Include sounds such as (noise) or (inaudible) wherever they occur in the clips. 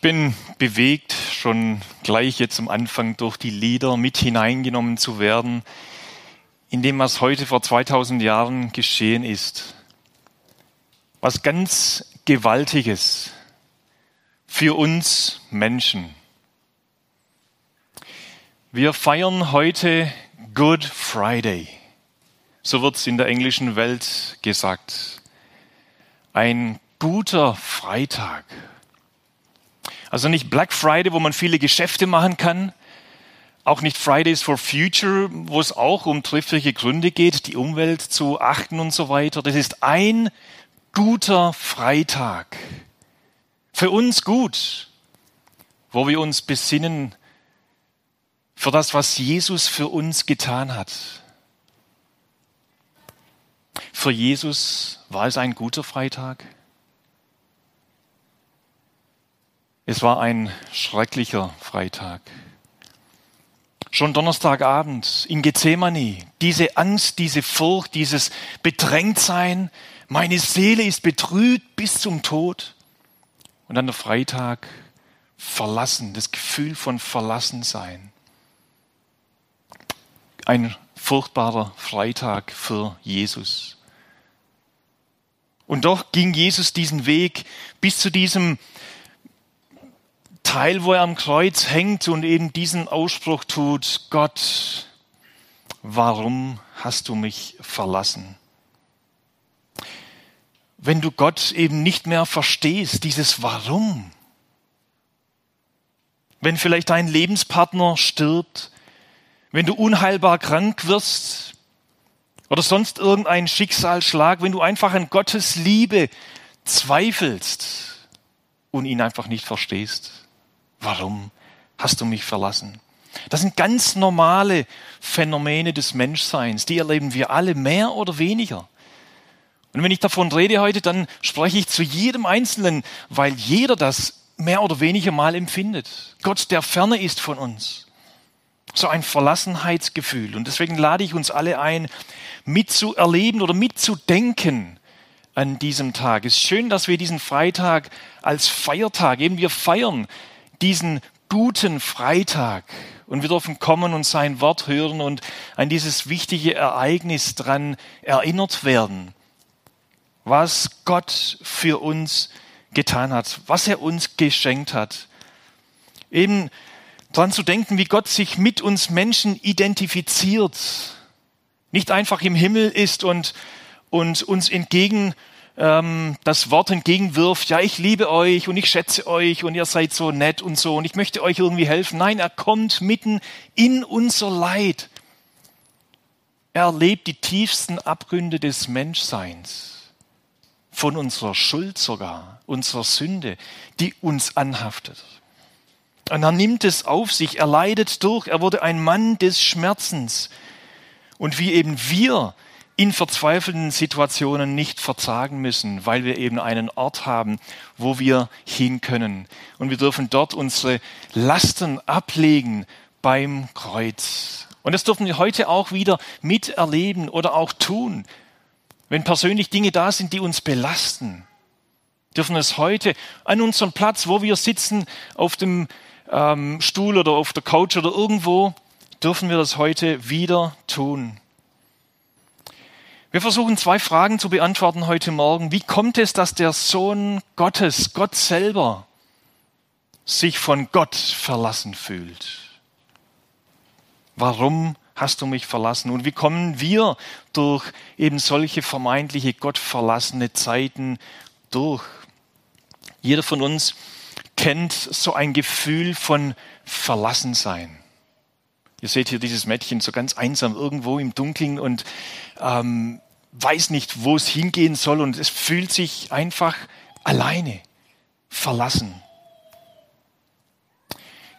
Ich bin bewegt, schon gleich jetzt am Anfang durch die Lieder mit hineingenommen zu werden, in dem, was heute vor 2000 Jahren geschehen ist. Was ganz Gewaltiges für uns Menschen. Wir feiern heute Good Friday. So wird es in der englischen Welt gesagt. Ein guter Freitag. Also nicht Black Friday, wo man viele Geschäfte machen kann. Auch nicht Fridays for Future, wo es auch um triftige Gründe geht, die Umwelt zu achten und so weiter. Das ist ein guter Freitag. Für uns gut, wo wir uns besinnen für das, was Jesus für uns getan hat. Für Jesus war es ein guter Freitag. Es war ein schrecklicher Freitag. Schon Donnerstagabend in Gethsemane, diese Angst, diese Furcht, dieses Bedrängtsein, meine Seele ist betrübt bis zum Tod. Und dann der Freitag, verlassen, das Gefühl von Verlassensein. Ein furchtbarer Freitag für Jesus. Und doch ging Jesus diesen Weg bis zu diesem Teil, wo er am Kreuz hängt und eben diesen Ausspruch tut, Gott, warum hast du mich verlassen? Wenn du Gott eben nicht mehr verstehst, dieses Warum, wenn vielleicht dein Lebenspartner stirbt, wenn du unheilbar krank wirst oder sonst irgendein Schicksalsschlag, wenn du einfach an Gottes Liebe zweifelst und ihn einfach nicht verstehst. Warum hast du mich verlassen? Das sind ganz normale Phänomene des Menschseins, die erleben wir alle mehr oder weniger. Und wenn ich davon rede heute, dann spreche ich zu jedem Einzelnen, weil jeder das mehr oder weniger mal empfindet. Gott, der ferne ist von uns. So ein Verlassenheitsgefühl. Und deswegen lade ich uns alle ein, mitzuerleben oder mitzudenken an diesem Tag. Es ist schön, dass wir diesen Freitag als Feiertag, eben wir feiern diesen guten Freitag. Und wir dürfen kommen und sein Wort hören und an dieses wichtige Ereignis dran erinnert werden, was Gott für uns getan hat, was er uns geschenkt hat. Eben dran zu denken, wie Gott sich mit uns Menschen identifiziert, nicht einfach im Himmel ist und, und uns entgegen ähm, das Wort entgegenwirft, ja, ich liebe euch und ich schätze euch und ihr seid so nett und so und ich möchte euch irgendwie helfen. Nein, er kommt mitten in unser Leid. Er erlebt die tiefsten Abgründe des Menschseins, von unserer Schuld sogar, unserer Sünde, die uns anhaftet. Und er nimmt es auf sich, er leidet durch, er wurde ein Mann des Schmerzens. Und wie eben wir in verzweifelten Situationen nicht verzagen müssen, weil wir eben einen Ort haben, wo wir hin können. Und wir dürfen dort unsere Lasten ablegen beim Kreuz. Und das dürfen wir heute auch wieder miterleben oder auch tun. Wenn persönlich Dinge da sind, die uns belasten, dürfen es heute an unserem Platz, wo wir sitzen, auf dem ähm, Stuhl oder auf der Couch oder irgendwo, dürfen wir das heute wieder tun. Wir versuchen zwei Fragen zu beantworten heute Morgen. Wie kommt es, dass der Sohn Gottes, Gott selber, sich von Gott verlassen fühlt? Warum hast du mich verlassen? Und wie kommen wir durch eben solche vermeintliche gottverlassene Zeiten durch? Jeder von uns kennt so ein Gefühl von Verlassensein. Ihr seht hier dieses Mädchen so ganz einsam irgendwo im Dunkeln und ähm, weiß nicht, wo es hingehen soll und es fühlt sich einfach alleine, verlassen.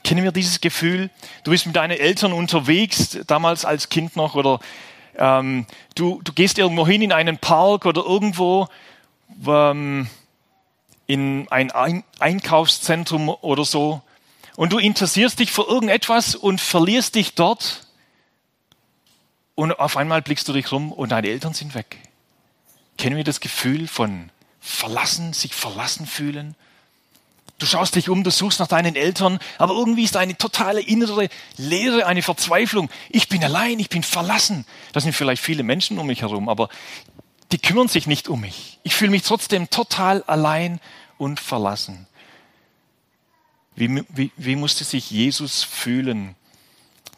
Kennen wir dieses Gefühl? Du bist mit deinen Eltern unterwegs, damals als Kind noch, oder ähm, du, du gehst irgendwo hin in einen Park oder irgendwo ähm, in ein Einkaufszentrum oder so und du interessierst dich für irgendetwas und verlierst dich dort und auf einmal blickst du dich rum und deine Eltern sind weg. Kennen wir das Gefühl von verlassen, sich verlassen fühlen? Du schaust dich um, du suchst nach deinen Eltern, aber irgendwie ist eine totale innere Leere, eine Verzweiflung. Ich bin allein, ich bin verlassen. Das sind vielleicht viele Menschen um mich herum, aber die kümmern sich nicht um mich. Ich fühle mich trotzdem total allein und verlassen. Wie, wie, wie musste sich Jesus fühlen?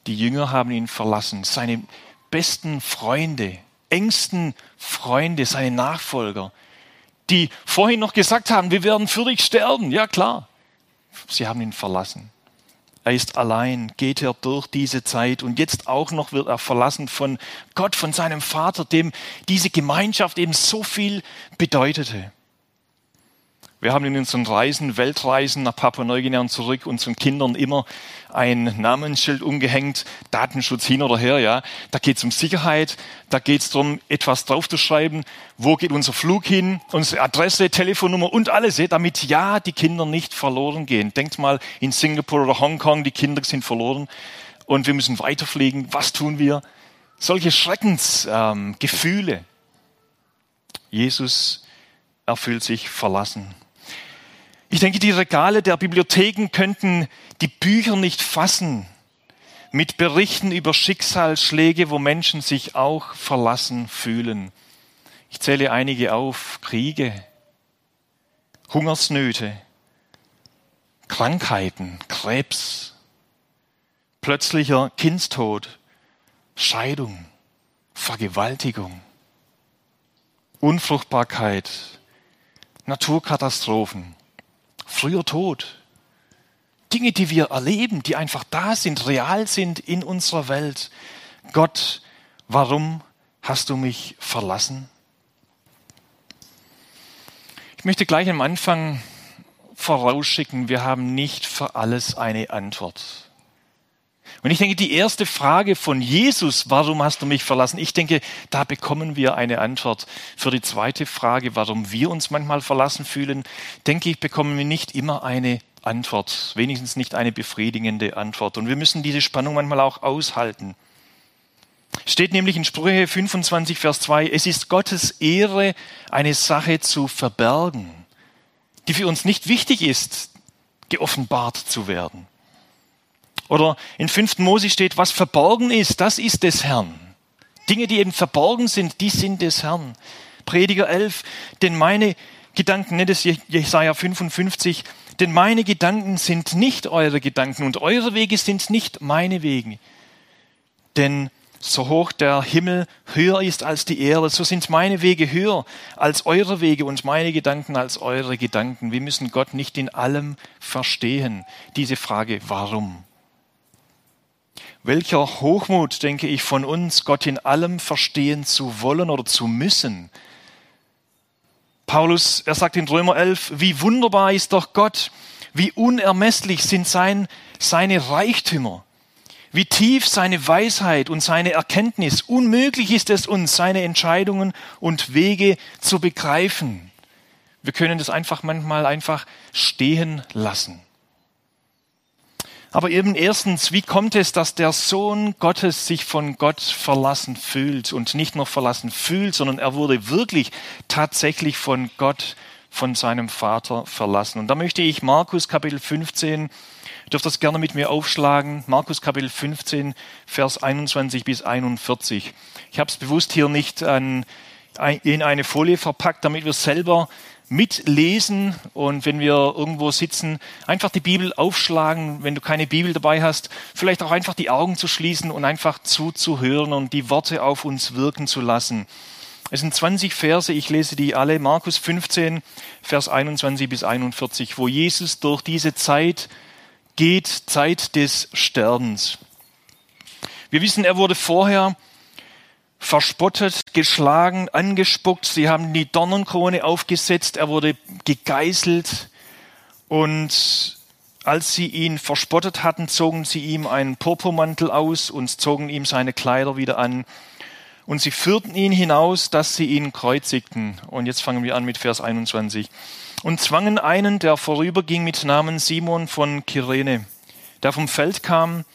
Die Jünger haben ihn verlassen. Seine besten Freunde, engsten Freunde, seine Nachfolger, die vorhin noch gesagt haben, wir werden für dich sterben. Ja klar, sie haben ihn verlassen. Er ist allein, geht er durch diese Zeit und jetzt auch noch wird er verlassen von Gott, von seinem Vater, dem diese Gemeinschaft eben so viel bedeutete. Wir haben in unseren Reisen, Weltreisen nach Papua-Neuguinea und zurück unseren Kindern immer ein Namensschild umgehängt, Datenschutz hin oder her, ja. Da geht es um Sicherheit, da geht es darum, etwas draufzuschreiben, wo geht unser Flug hin, unsere Adresse, Telefonnummer und alles, damit ja die Kinder nicht verloren gehen. Denkt mal in Singapur oder Hongkong, die Kinder sind verloren und wir müssen weiterfliegen. Was tun wir? Solche Schreckensgefühle. Ähm, Jesus erfüllt sich verlassen. Ich denke, die Regale der Bibliotheken könnten die Bücher nicht fassen mit Berichten über Schicksalsschläge, wo Menschen sich auch verlassen fühlen. Ich zähle einige auf. Kriege, Hungersnöte, Krankheiten, Krebs, plötzlicher Kindstod, Scheidung, Vergewaltigung, Unfruchtbarkeit, Naturkatastrophen, früher Tod. Dinge, die wir erleben, die einfach da sind, real sind in unserer Welt. Gott, warum hast du mich verlassen? Ich möchte gleich am Anfang vorausschicken, wir haben nicht für alles eine Antwort. Und ich denke, die erste Frage von Jesus, warum hast du mich verlassen? Ich denke, da bekommen wir eine Antwort. Für die zweite Frage, warum wir uns manchmal verlassen fühlen, denke ich, bekommen wir nicht immer eine Antwort, wenigstens nicht eine befriedigende Antwort. Und wir müssen diese Spannung manchmal auch aushalten. Steht nämlich in Sprüche 25, Vers 2, es ist Gottes Ehre, eine Sache zu verbergen, die für uns nicht wichtig ist, geoffenbart zu werden. Oder in 5. Mose steht, was verborgen ist, das ist des Herrn. Dinge, die eben verborgen sind, die sind des Herrn. Prediger 11, denn meine Gedanken, nennt es Jesaja 55, denn meine Gedanken sind nicht eure Gedanken und eure Wege sind nicht meine Wege. Denn so hoch der Himmel höher ist als die Erde, so sind meine Wege höher als eure Wege und meine Gedanken als eure Gedanken. Wir müssen Gott nicht in allem verstehen. Diese Frage, warum? Welcher Hochmut, denke ich, von uns, Gott in allem verstehen zu wollen oder zu müssen. Paulus, er sagt in Römer 11, wie wunderbar ist doch Gott, wie unermesslich sind sein, seine Reichtümer, wie tief seine Weisheit und seine Erkenntnis. Unmöglich ist es uns, seine Entscheidungen und Wege zu begreifen. Wir können das einfach manchmal einfach stehen lassen. Aber eben erstens, wie kommt es, dass der Sohn Gottes sich von Gott verlassen fühlt und nicht nur verlassen fühlt, sondern er wurde wirklich tatsächlich von Gott, von seinem Vater verlassen. Und da möchte ich Markus Kapitel 15, ihr dürft das gerne mit mir aufschlagen, Markus Kapitel 15, Vers 21 bis 41. Ich habe es bewusst hier nicht an, in eine Folie verpackt, damit wir selber mitlesen und wenn wir irgendwo sitzen, einfach die Bibel aufschlagen, wenn du keine Bibel dabei hast, vielleicht auch einfach die Augen zu schließen und einfach zuzuhören und die Worte auf uns wirken zu lassen. Es sind 20 Verse, ich lese die alle, Markus 15, Vers 21 bis 41, wo Jesus durch diese Zeit geht, Zeit des Sterbens. Wir wissen, er wurde vorher verspottet, geschlagen, angespuckt. Sie haben die Dornenkrone aufgesetzt. Er wurde gegeißelt. Und als sie ihn verspottet hatten, zogen sie ihm einen Purpurmantel aus und zogen ihm seine Kleider wieder an. Und sie führten ihn hinaus, dass sie ihn kreuzigten. Und jetzt fangen wir an mit Vers 21. Und zwangen einen, der vorüberging mit Namen Simon von Kyrene, der vom Feld kam,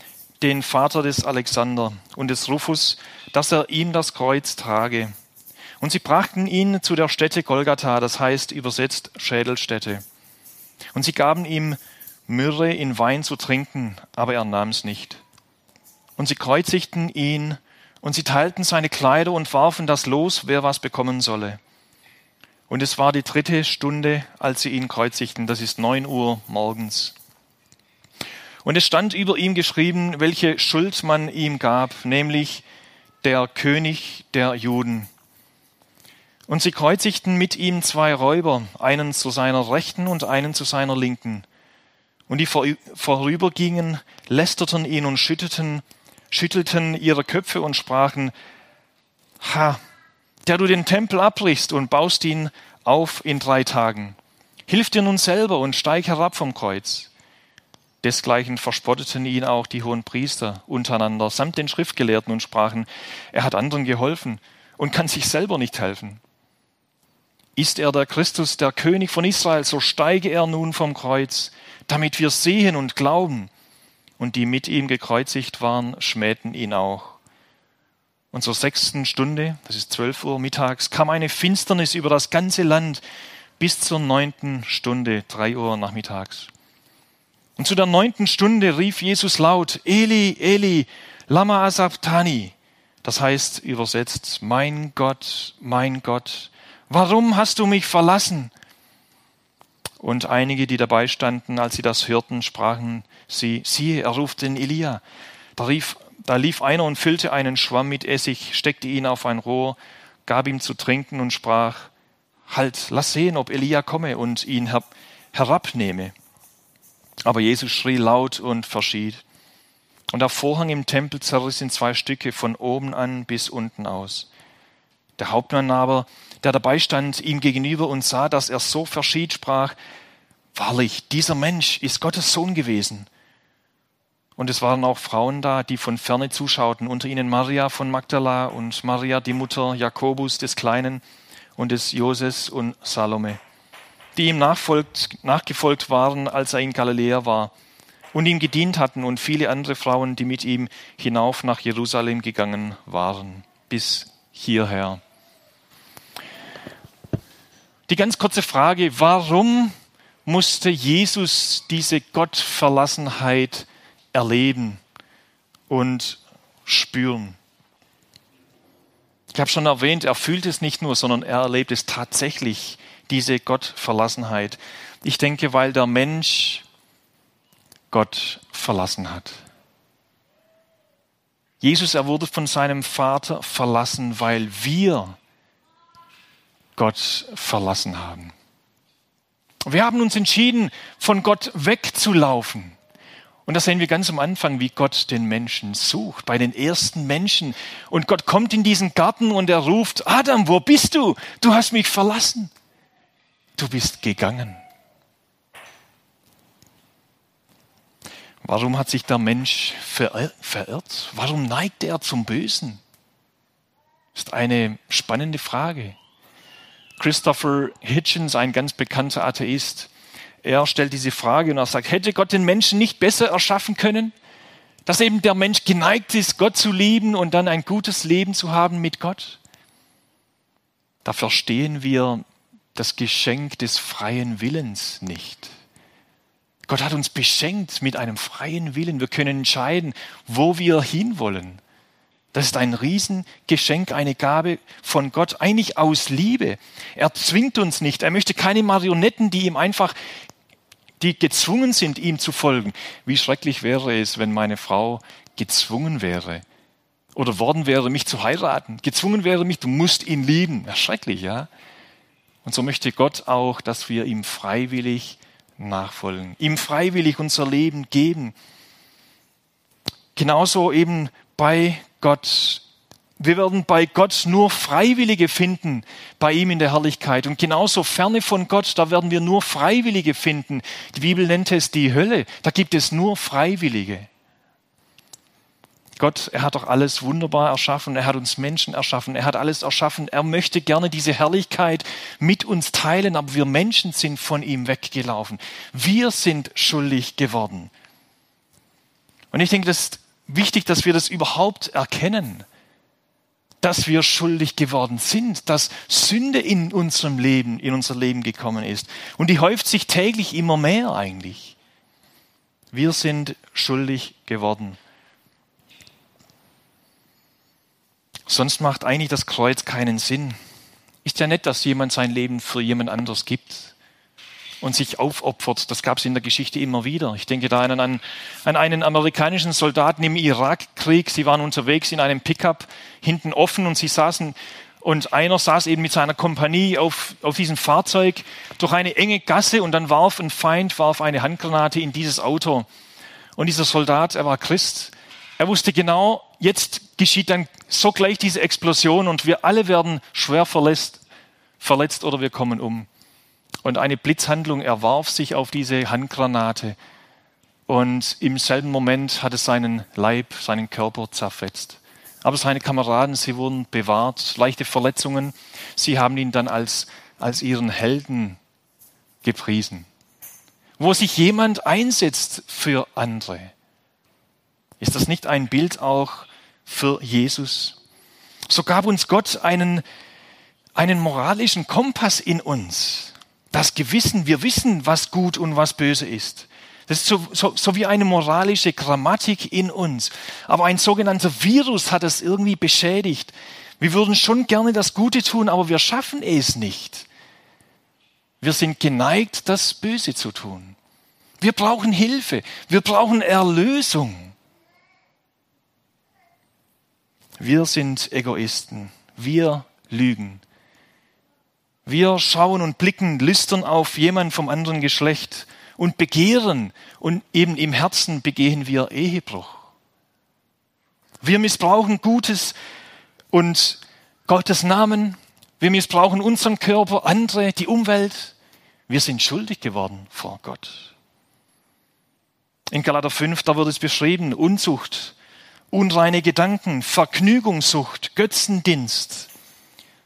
den Vater des Alexander und des Rufus, dass er ihm das Kreuz trage. Und sie brachten ihn zu der Stätte Golgatha, das heißt übersetzt Schädelstätte. Und sie gaben ihm Myrrhe in Wein zu trinken, aber er nahm es nicht. Und sie kreuzigten ihn, und sie teilten seine Kleider und warfen das los, wer was bekommen solle. Und es war die dritte Stunde, als sie ihn kreuzigten, das ist neun Uhr morgens. Und es stand über ihm geschrieben, welche Schuld man ihm gab, nämlich der König der Juden. Und sie kreuzigten mit ihm zwei Räuber, einen zu seiner Rechten und einen zu seiner Linken. Und die vorübergingen, lästerten ihn und schütteten, schüttelten ihre Köpfe und sprachen, Ha, der du den Tempel abbrichst und baust ihn auf in drei Tagen. Hilf dir nun selber und steig herab vom Kreuz. Desgleichen verspotteten ihn auch die hohen Priester untereinander samt den Schriftgelehrten und sprachen, er hat anderen geholfen und kann sich selber nicht helfen. Ist er der Christus, der König von Israel, so steige er nun vom Kreuz, damit wir sehen und glauben. Und die mit ihm gekreuzigt waren, schmähten ihn auch. Und zur sechsten Stunde, das ist zwölf Uhr mittags, kam eine Finsternis über das ganze Land bis zur neunten Stunde, drei Uhr nachmittags. Und zu der neunten Stunde rief Jesus laut, Eli, Eli, lama asabtani. Das heißt übersetzt, mein Gott, mein Gott, warum hast du mich verlassen? Und einige, die dabei standen, als sie das hörten, sprachen sie, siehe, er ruft den Elia. Da, rief, da lief einer und füllte einen Schwamm mit Essig, steckte ihn auf ein Rohr, gab ihm zu trinken und sprach, halt, lass sehen, ob Elia komme und ihn her herabnehme. Aber Jesus schrie laut und verschied. Und der Vorhang im Tempel zerriss in zwei Stücke von oben an bis unten aus. Der Hauptmann aber, der dabei stand, ihm gegenüber und sah, dass er so verschied, sprach, Wahrlich, dieser Mensch ist Gottes Sohn gewesen. Und es waren auch Frauen da, die von ferne zuschauten, unter ihnen Maria von Magdala und Maria, die Mutter Jakobus des Kleinen und des Joses und Salome, die ihm nachgefolgt waren, als er in Galiläa war und ihm gedient hatten und viele andere Frauen, die mit ihm hinauf nach Jerusalem gegangen waren, bis hierher. Die ganz kurze Frage, warum musste Jesus diese Gottverlassenheit erleben und spüren? Ich habe schon erwähnt, er fühlt es nicht nur, sondern er erlebt es tatsächlich, diese Gottverlassenheit. Ich denke, weil der Mensch Gott verlassen hat. Jesus, er wurde von seinem Vater verlassen, weil wir Gott verlassen haben. Wir haben uns entschieden, von Gott wegzulaufen. Und das sehen wir ganz am Anfang, wie Gott den Menschen sucht, bei den ersten Menschen. Und Gott kommt in diesen Garten und er ruft, Adam, wo bist du? Du hast mich verlassen. Du bist gegangen. Warum hat sich der Mensch verirrt? Warum neigt er zum Bösen? Ist eine spannende Frage. Christopher Hitchens, ein ganz bekannter Atheist, er stellt diese Frage und er sagt, hätte Gott den Menschen nicht besser erschaffen können? Dass eben der Mensch geneigt ist, Gott zu lieben und dann ein gutes Leben zu haben mit Gott? Da verstehen wir das Geschenk des freien Willens nicht. Gott hat uns beschenkt mit einem freien Willen. Wir können entscheiden, wo wir hinwollen. Das ist ein Riesengeschenk, eine Gabe von Gott, eigentlich aus Liebe. Er zwingt uns nicht. Er möchte keine Marionetten, die ihm einfach, die gezwungen sind, ihm zu folgen. Wie schrecklich wäre es, wenn meine Frau gezwungen wäre oder worden wäre, mich zu heiraten. Gezwungen wäre mich, du musst ihn lieben. Ja, schrecklich, ja. Und so möchte Gott auch, dass wir ihm freiwillig nachfolgen, ihm freiwillig unser Leben geben. Genauso eben bei Gott. Wir werden bei Gott nur Freiwillige finden, bei ihm in der Herrlichkeit. Und genauso ferne von Gott, da werden wir nur Freiwillige finden. Die Bibel nennt es die Hölle. Da gibt es nur Freiwillige. Gott, er hat doch alles wunderbar erschaffen. Er hat uns Menschen erschaffen. Er hat alles erschaffen. Er möchte gerne diese Herrlichkeit mit uns teilen, aber wir Menschen sind von ihm weggelaufen. Wir sind schuldig geworden. Und ich denke, das ist wichtig, dass wir das überhaupt erkennen. dass wir schuldig geworden sind, dass Sünde in unserem Leben, in unser Leben gekommen ist. Und die häuft sich täglich immer mehr eigentlich. Wir sind schuldig geworden. Sonst macht eigentlich das Kreuz keinen Sinn. Ist ja nett, dass jemand sein Leben für jemand anders gibt und sich aufopfert. Das gab es in der Geschichte immer wieder. Ich denke da an, an, an einen amerikanischen Soldaten im Irakkrieg. Sie waren unterwegs in einem Pickup, hinten offen und sie saßen und einer saß eben mit seiner Kompanie auf, auf diesem Fahrzeug durch eine enge Gasse und dann warf ein Feind, warf eine Handgranate in dieses Auto. Und dieser Soldat, er war Christ, er wusste genau, jetzt geschieht dann sogleich diese Explosion und wir alle werden schwer verletzt, verletzt oder wir kommen um. Und eine Blitzhandlung, er warf sich auf diese Handgranate und im selben Moment hat es seinen Leib, seinen Körper zerfetzt. Aber seine Kameraden, sie wurden bewahrt, leichte Verletzungen. Sie haben ihn dann als, als ihren Helden gepriesen. Wo sich jemand einsetzt für andere. Ist das nicht ein Bild auch für Jesus? So gab uns Gott einen, einen moralischen Kompass in uns das Gewissen, wir wissen, was gut und was böse ist. Das ist so, so, so wie eine moralische Grammatik in uns. Aber ein sogenannter Virus hat es irgendwie beschädigt. Wir würden schon gerne das Gute tun, aber wir schaffen es nicht. Wir sind geneigt, das Böse zu tun. Wir brauchen Hilfe. Wir brauchen Erlösung. Wir sind Egoisten. Wir lügen. Wir schauen und blicken lüstern auf jemanden vom anderen Geschlecht und begehren und eben im Herzen begehen wir Ehebruch. Wir missbrauchen Gutes und Gottes Namen. Wir missbrauchen unseren Körper, andere, die Umwelt. Wir sind schuldig geworden vor Gott. In Galater 5, da wird es beschrieben, Unzucht, unreine Gedanken, Vergnügungssucht, Götzendienst,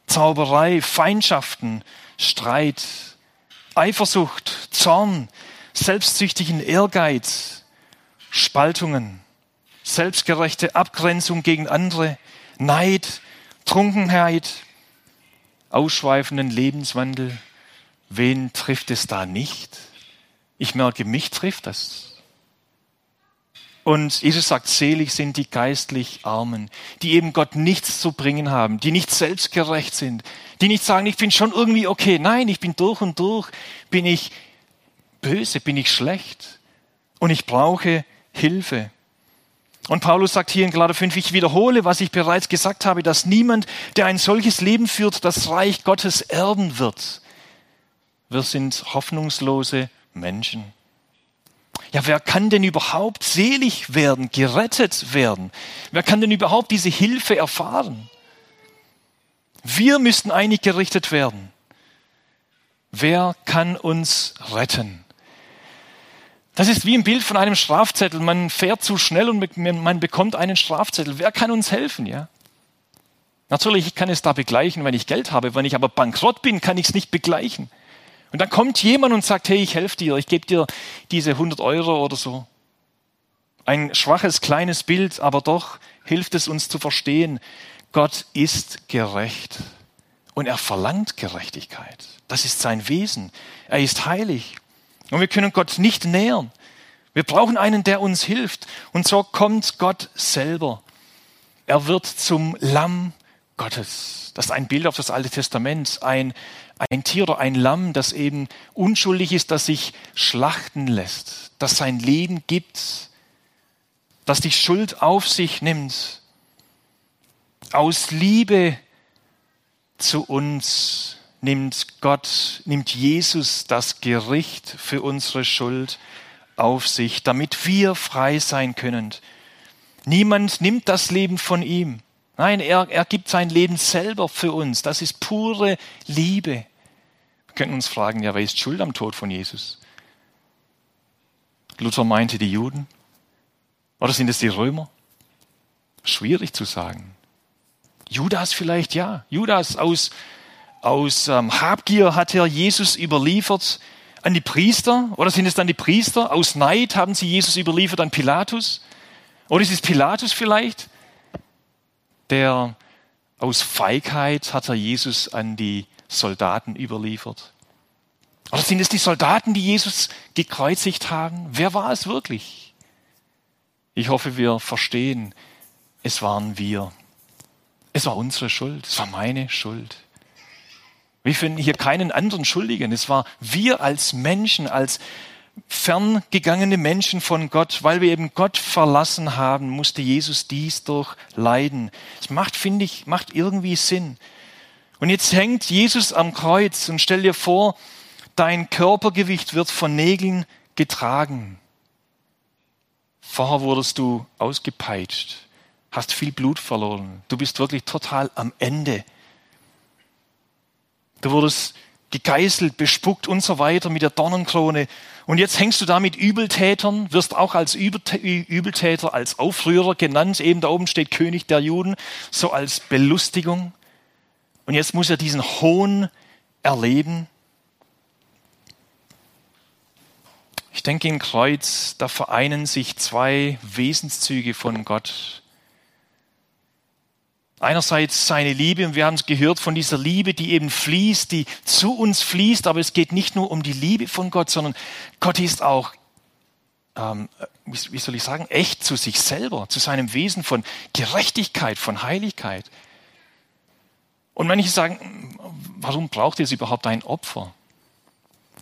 Zauberei, Feindschaften, Streit, Eifersucht, Zorn, selbstsüchtigen Ehrgeiz, Spaltungen, selbstgerechte Abgrenzung gegen andere, Neid, Trunkenheit, ausschweifenden Lebenswandel. Wen trifft es da nicht? Ich merke, mich trifft das. Und Jesus sagt, selig sind die geistlich Armen, die eben Gott nichts zu bringen haben, die nicht selbstgerecht sind, die nicht sagen, ich bin schon irgendwie okay. Nein, ich bin durch und durch, bin ich böse, bin ich schlecht und ich brauche Hilfe. Und Paulus sagt hier in Galater 5, ich wiederhole, was ich bereits gesagt habe, dass niemand, der ein solches Leben führt, das Reich Gottes erben wird. Wir sind hoffnungslose Menschen. Ja, wer kann denn überhaupt selig werden, gerettet werden? Wer kann denn überhaupt diese Hilfe erfahren? Wir müssten eigentlich gerichtet werden. Wer kann uns retten? Das ist wie ein Bild von einem Strafzettel. Man fährt zu schnell und man bekommt einen Strafzettel. Wer kann uns helfen, ja? Natürlich, ich kann es da begleichen, wenn ich Geld habe. Wenn ich aber bankrott bin, kann ich es nicht begleichen. Und dann kommt jemand und sagt, hey, ich helfe dir, ich gebe dir diese 100 Euro oder so. Ein schwaches, kleines Bild, aber doch hilft es uns zu verstehen, Gott ist gerecht und er verlangt Gerechtigkeit. Das ist sein Wesen. Er ist heilig und wir können Gott nicht nähern. Wir brauchen einen, der uns hilft. Und so kommt Gott selber. Er wird zum Lamm Gottes. Das ist ein Bild auf das Alte Testament. Ein, ein Tier oder ein Lamm, das eben unschuldig ist, das sich schlachten lässt, das sein Leben gibt, das die Schuld auf sich nimmt. Aus Liebe zu uns nimmt Gott, nimmt Jesus das Gericht für unsere Schuld auf sich, damit wir frei sein können. Niemand nimmt das Leben von ihm. Nein, er, er gibt sein Leben selber für uns. Das ist pure Liebe. Wir können uns fragen, ja, wer ist schuld am Tod von Jesus? Luther meinte die Juden. Oder sind es die Römer? Schwierig zu sagen. Judas vielleicht, ja. Judas aus, aus ähm, Habgier hat er Jesus überliefert an die Priester. Oder sind es dann die Priester? Aus Neid haben sie Jesus überliefert an Pilatus. Oder ist es Pilatus vielleicht, der aus Feigheit hat er Jesus an die Soldaten überliefert? Oder sind es die Soldaten, die Jesus gekreuzigt haben? Wer war es wirklich? Ich hoffe, wir verstehen, es waren wir. Es war unsere Schuld, es war meine Schuld. Wir finden hier keinen anderen Schuldigen. Es war wir als Menschen, als ferngegangene Menschen von Gott, weil wir eben Gott verlassen haben, musste Jesus dies durchleiden. Es macht, finde ich, macht irgendwie Sinn. Und jetzt hängt Jesus am Kreuz und stell dir vor, dein Körpergewicht wird von Nägeln getragen. Vorher wurdest du ausgepeitscht, hast viel Blut verloren. Du bist wirklich total am Ende. Du wurdest gegeißelt, bespuckt und so weiter mit der Dornenkrone. Und jetzt hängst du da mit Übeltätern, wirst auch als Übeltäter, als Aufrührer genannt. Eben da oben steht König der Juden, so als Belustigung. Und jetzt muss er diesen Hohn erleben. Ich denke, im Kreuz, da vereinen sich zwei Wesenszüge von Gott. Einerseits seine Liebe, und wir haben es gehört von dieser Liebe, die eben fließt, die zu uns fließt, aber es geht nicht nur um die Liebe von Gott, sondern Gott ist auch, ähm, wie soll ich sagen, echt zu sich selber, zu seinem Wesen von Gerechtigkeit, von Heiligkeit. Und manche sagen, warum braucht es überhaupt ein Opfer?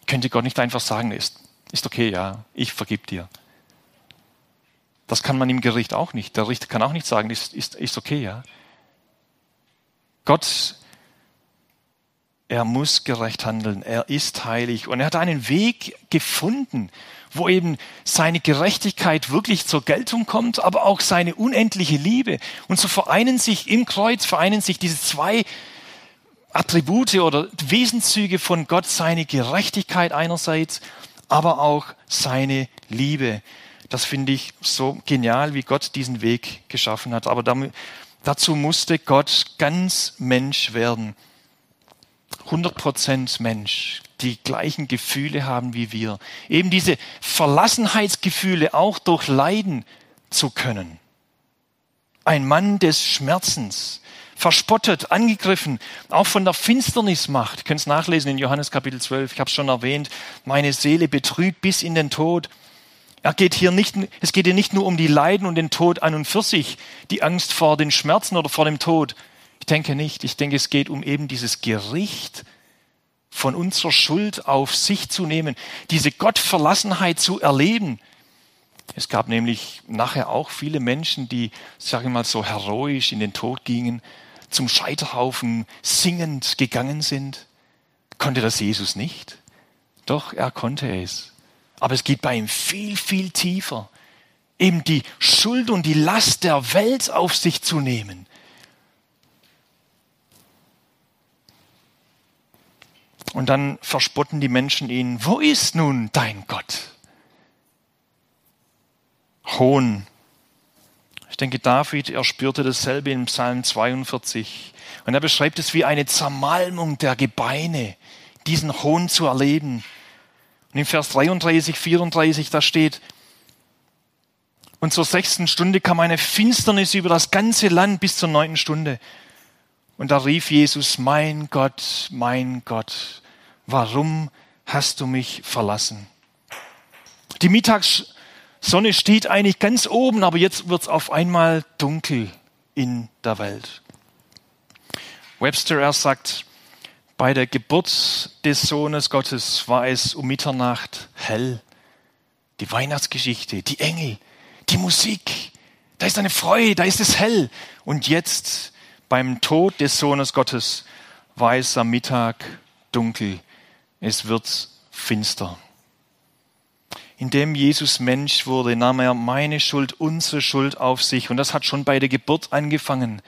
Könnte Gott nicht einfach sagen, ist ist okay, ja, ich vergib dir. Das kann man im Gericht auch nicht. Der Richter kann auch nicht sagen, ist, ist, ist okay, ja. Gott, er muss gerecht handeln, er ist heilig und er hat einen Weg gefunden, wo eben seine Gerechtigkeit wirklich zur Geltung kommt, aber auch seine unendliche Liebe. Und so vereinen sich im Kreuz, vereinen sich diese zwei Attribute oder Wesenszüge von Gott, seine Gerechtigkeit einerseits aber auch seine Liebe. Das finde ich so genial, wie Gott diesen Weg geschaffen hat. Aber damit, dazu musste Gott ganz Mensch werden. 100% Mensch, die gleichen Gefühle haben wie wir. Eben diese Verlassenheitsgefühle auch durchleiden zu können. Ein Mann des Schmerzens, verspottet, angegriffen, auch von der Finsternismacht. Ihr könnt es nachlesen in Johannes Kapitel 12, ich habe es schon erwähnt, meine Seele betrübt bis in den Tod. Er geht hier nicht, es geht hier nicht nur um die Leiden und den Tod an und für sich, die Angst vor den Schmerzen oder vor dem Tod. Ich denke nicht. Ich denke, es geht um eben dieses Gericht von unserer Schuld auf sich zu nehmen, diese Gottverlassenheit zu erleben. Es gab nämlich nachher auch viele Menschen, die, sage ich mal, so heroisch in den Tod gingen, zum Scheiterhaufen singend gegangen sind? Konnte das Jesus nicht? Doch, er konnte es. Aber es geht bei ihm viel, viel tiefer. Eben die Schuld und die Last der Welt auf sich zu nehmen. Und dann verspotten die Menschen ihn, wo ist nun dein Gott? Hohn, ich denke, David, er spürte dasselbe im Psalm 42. Und er beschreibt es wie eine Zermalmung der Gebeine, diesen Hohn zu erleben. Und im Vers 33, 34, da steht, und zur sechsten Stunde kam eine Finsternis über das ganze Land bis zur neunten Stunde. Und da rief Jesus, mein Gott, mein Gott, warum hast du mich verlassen? Die Mittags Sonne steht eigentlich ganz oben, aber jetzt wird es auf einmal dunkel in der Welt. Webster er sagt, bei der Geburt des Sohnes Gottes war es um Mitternacht hell. Die Weihnachtsgeschichte, die Engel, die Musik, da ist eine Freude, da ist es hell. Und jetzt beim Tod des Sohnes Gottes war es am Mittag dunkel. Es wird finster. Indem Jesus Mensch wurde, nahm er meine Schuld, unsere Schuld auf sich. Und das hat schon bei der Geburt angefangen.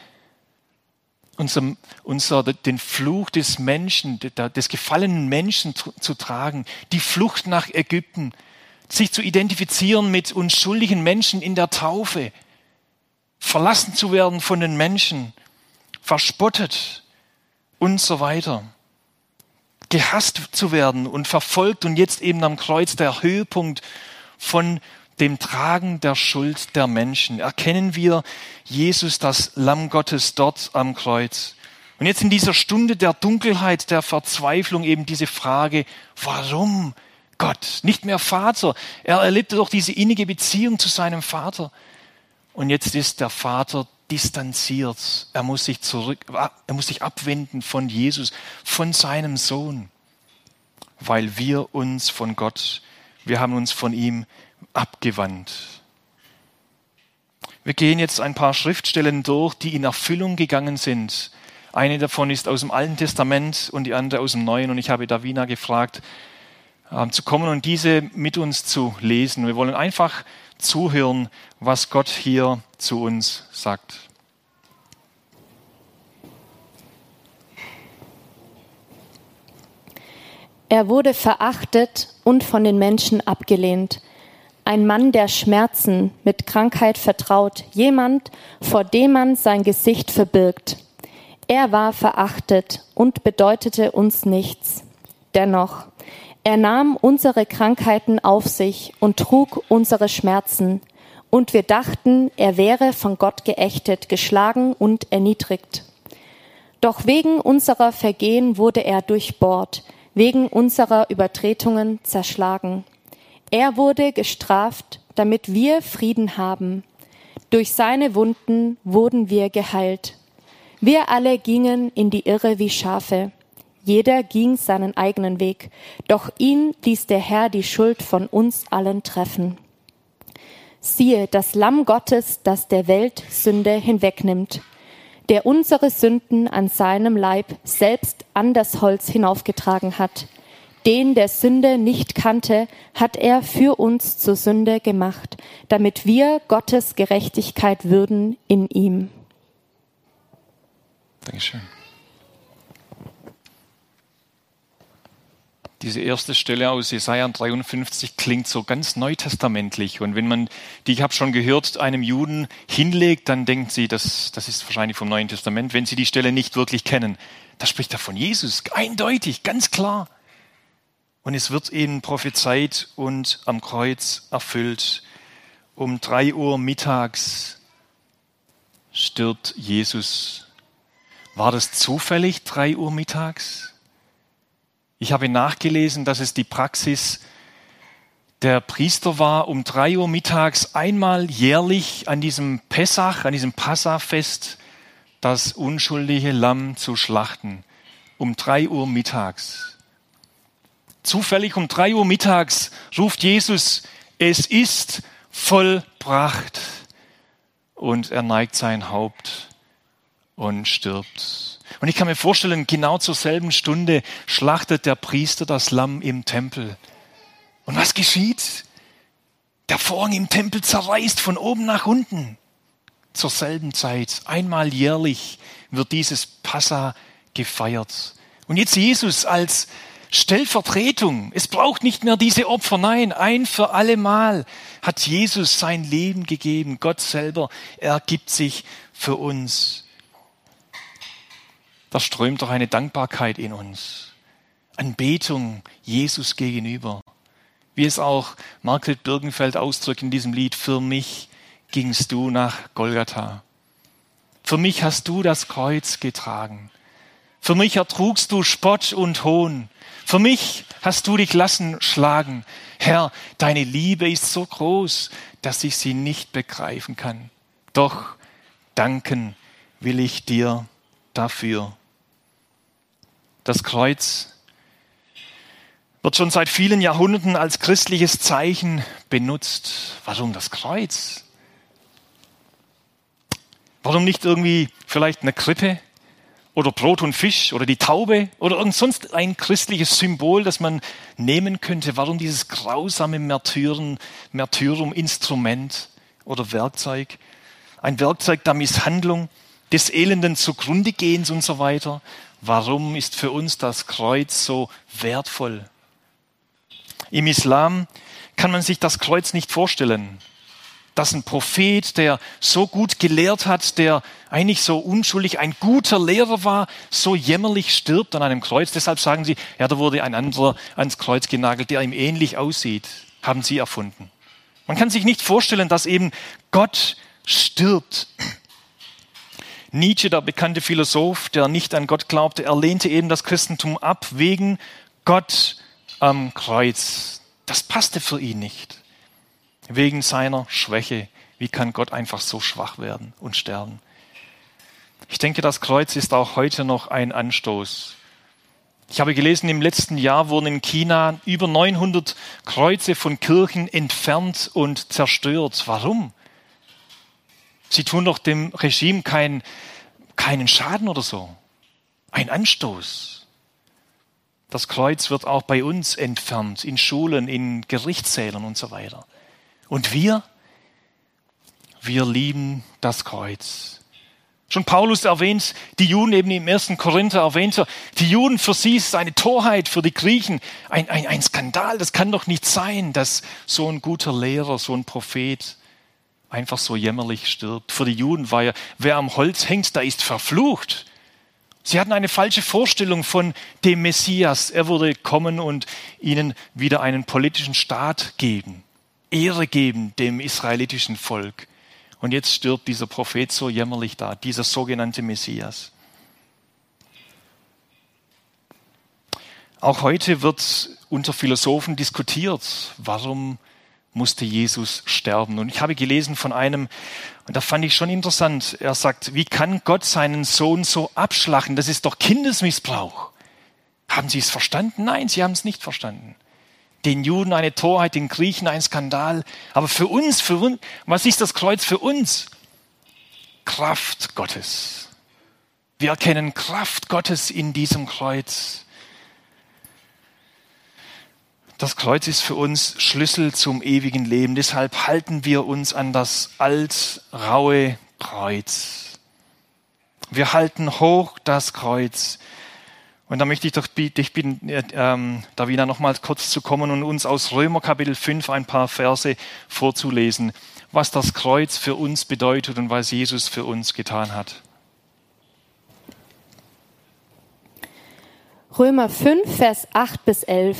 Unser, unser, den Fluch des Menschen, des gefallenen Menschen zu tragen, die Flucht nach Ägypten, sich zu identifizieren mit unschuldigen Menschen in der Taufe, verlassen zu werden von den Menschen, verspottet. Und so weiter gehasst zu werden und verfolgt und jetzt eben am Kreuz der Höhepunkt von dem Tragen der Schuld der Menschen, erkennen wir Jesus, das Lamm Gottes, dort am Kreuz. Und jetzt in dieser Stunde der Dunkelheit, der Verzweiflung eben diese Frage, warum Gott, nicht mehr Vater? Er erlebte doch diese innige Beziehung zu seinem Vater. Und jetzt ist der Vater distanziert. Er muss sich zurück, er muss sich abwenden von Jesus, von seinem Sohn, weil wir uns von Gott, wir haben uns von ihm abgewandt. Wir gehen jetzt ein paar Schriftstellen durch, die in Erfüllung gegangen sind. Eine davon ist aus dem Alten Testament und die andere aus dem Neuen. Und ich habe Davina gefragt, äh, zu kommen und diese mit uns zu lesen. Wir wollen einfach zuhören, was Gott hier zu uns sagt. Er wurde verachtet und von den Menschen abgelehnt. Ein Mann der Schmerzen, mit Krankheit vertraut, jemand, vor dem man sein Gesicht verbirgt. Er war verachtet und bedeutete uns nichts. Dennoch, er nahm unsere Krankheiten auf sich und trug unsere Schmerzen. Und wir dachten, er wäre von Gott geächtet, geschlagen und erniedrigt. Doch wegen unserer Vergehen wurde er durchbohrt, wegen unserer Übertretungen zerschlagen. Er wurde gestraft, damit wir Frieden haben. Durch seine Wunden wurden wir geheilt. Wir alle gingen in die Irre wie Schafe. Jeder ging seinen eigenen Weg, doch ihn ließ der Herr die Schuld von uns allen treffen. Siehe, das Lamm Gottes, das der Welt Sünde hinwegnimmt, der unsere Sünden an seinem Leib selbst an das Holz hinaufgetragen hat. Den der Sünde nicht kannte, hat er für uns zur Sünde gemacht, damit wir Gottes Gerechtigkeit würden in ihm. Dankeschön. Diese erste Stelle aus Jesaja 53 klingt so ganz neutestamentlich. Und wenn man die, ich habe schon gehört, einem Juden hinlegt, dann denkt sie, das, das ist wahrscheinlich vom Neuen Testament, wenn sie die Stelle nicht wirklich kennen. Da spricht er von Jesus, eindeutig, ganz klar. Und es wird ihnen prophezeit und am Kreuz erfüllt. Um drei Uhr mittags stirbt Jesus. War das zufällig drei Uhr mittags? Ich habe nachgelesen, dass es die Praxis der Priester war, um drei Uhr mittags einmal jährlich an diesem Pessach, an diesem Passafest, das unschuldige Lamm zu schlachten. Um drei Uhr mittags. Zufällig um drei Uhr mittags ruft Jesus, es ist vollbracht. Und er neigt sein Haupt und stirbt. Und ich kann mir vorstellen, genau zur selben Stunde schlachtet der Priester das Lamm im Tempel. Und was geschieht? Der Vorhang im Tempel zerreißt von oben nach unten. Zur selben Zeit, einmal jährlich, wird dieses Passa gefeiert. Und jetzt Jesus als Stellvertretung. Es braucht nicht mehr diese Opfer. Nein, ein für alle Mal hat Jesus sein Leben gegeben. Gott selber, er gibt sich für uns da strömt doch eine Dankbarkeit in uns. Anbetung Jesus gegenüber. Wie es auch Margret Birkenfeld ausdrückt in diesem Lied, für mich gingst du nach Golgatha. Für mich hast du das Kreuz getragen. Für mich ertrugst du Spott und Hohn. Für mich hast du dich lassen schlagen. Herr, deine Liebe ist so groß, dass ich sie nicht begreifen kann. Doch danken will ich dir dafür. Das Kreuz wird schon seit vielen Jahrhunderten als christliches Zeichen benutzt. Warum das Kreuz? Warum nicht irgendwie vielleicht eine Krippe oder Brot und Fisch oder die Taube oder irgend sonst ein christliches Symbol, das man nehmen könnte? Warum dieses grausame Märtyren, Märtyrum Instrument oder Werkzeug? Ein Werkzeug der Misshandlung, des elenden Zugrundegehens und so weiter. Warum ist für uns das Kreuz so wertvoll? Im Islam kann man sich das Kreuz nicht vorstellen, dass ein Prophet, der so gut gelehrt hat, der eigentlich so unschuldig, ein guter Lehrer war, so jämmerlich stirbt an einem Kreuz. Deshalb sagen sie, ja, da wurde ein anderer ans Kreuz genagelt, der ihm ähnlich aussieht. Haben sie erfunden. Man kann sich nicht vorstellen, dass eben Gott stirbt. Nietzsche, der bekannte Philosoph, der nicht an Gott glaubte, er lehnte eben das Christentum ab wegen Gott am Kreuz. Das passte für ihn nicht. Wegen seiner Schwäche. Wie kann Gott einfach so schwach werden und sterben? Ich denke, das Kreuz ist auch heute noch ein Anstoß. Ich habe gelesen, im letzten Jahr wurden in China über 900 Kreuze von Kirchen entfernt und zerstört. Warum? Sie tun doch dem Regime kein, keinen Schaden oder so. Ein Anstoß. Das Kreuz wird auch bei uns entfernt, in Schulen, in Gerichtssälen und so weiter. Und wir? Wir lieben das Kreuz. Schon Paulus erwähnt, die Juden eben im ersten Korinther erwähnt er, die Juden für sie ist eine Torheit, für die Griechen ein, ein, ein Skandal. Das kann doch nicht sein, dass so ein guter Lehrer, so ein Prophet einfach so jämmerlich stirbt. Für die Juden war ja, wer am Holz hängt, da ist verflucht. Sie hatten eine falsche Vorstellung von dem Messias. Er würde kommen und ihnen wieder einen politischen Staat geben, Ehre geben dem israelitischen Volk. Und jetzt stirbt dieser Prophet so jämmerlich da, dieser sogenannte Messias. Auch heute wird unter Philosophen diskutiert, warum musste Jesus sterben. Und ich habe gelesen von einem, und da fand ich schon interessant, er sagt, wie kann Gott seinen Sohn so abschlachten? Das ist doch Kindesmissbrauch. Haben Sie es verstanden? Nein, Sie haben es nicht verstanden. Den Juden eine Torheit, den Griechen ein Skandal. Aber für uns, für uns, was ist das Kreuz für uns? Kraft Gottes. Wir erkennen Kraft Gottes in diesem Kreuz. Das Kreuz ist für uns Schlüssel zum ewigen Leben. Deshalb halten wir uns an das alt, raue Kreuz. Wir halten hoch das Kreuz. Und da möchte ich doch dich bitten, äh, ähm, Davina, nochmals kurz zu kommen und uns aus Römer Kapitel 5 ein paar Verse vorzulesen, was das Kreuz für uns bedeutet und was Jesus für uns getan hat. Römer 5, Vers 8 bis 11.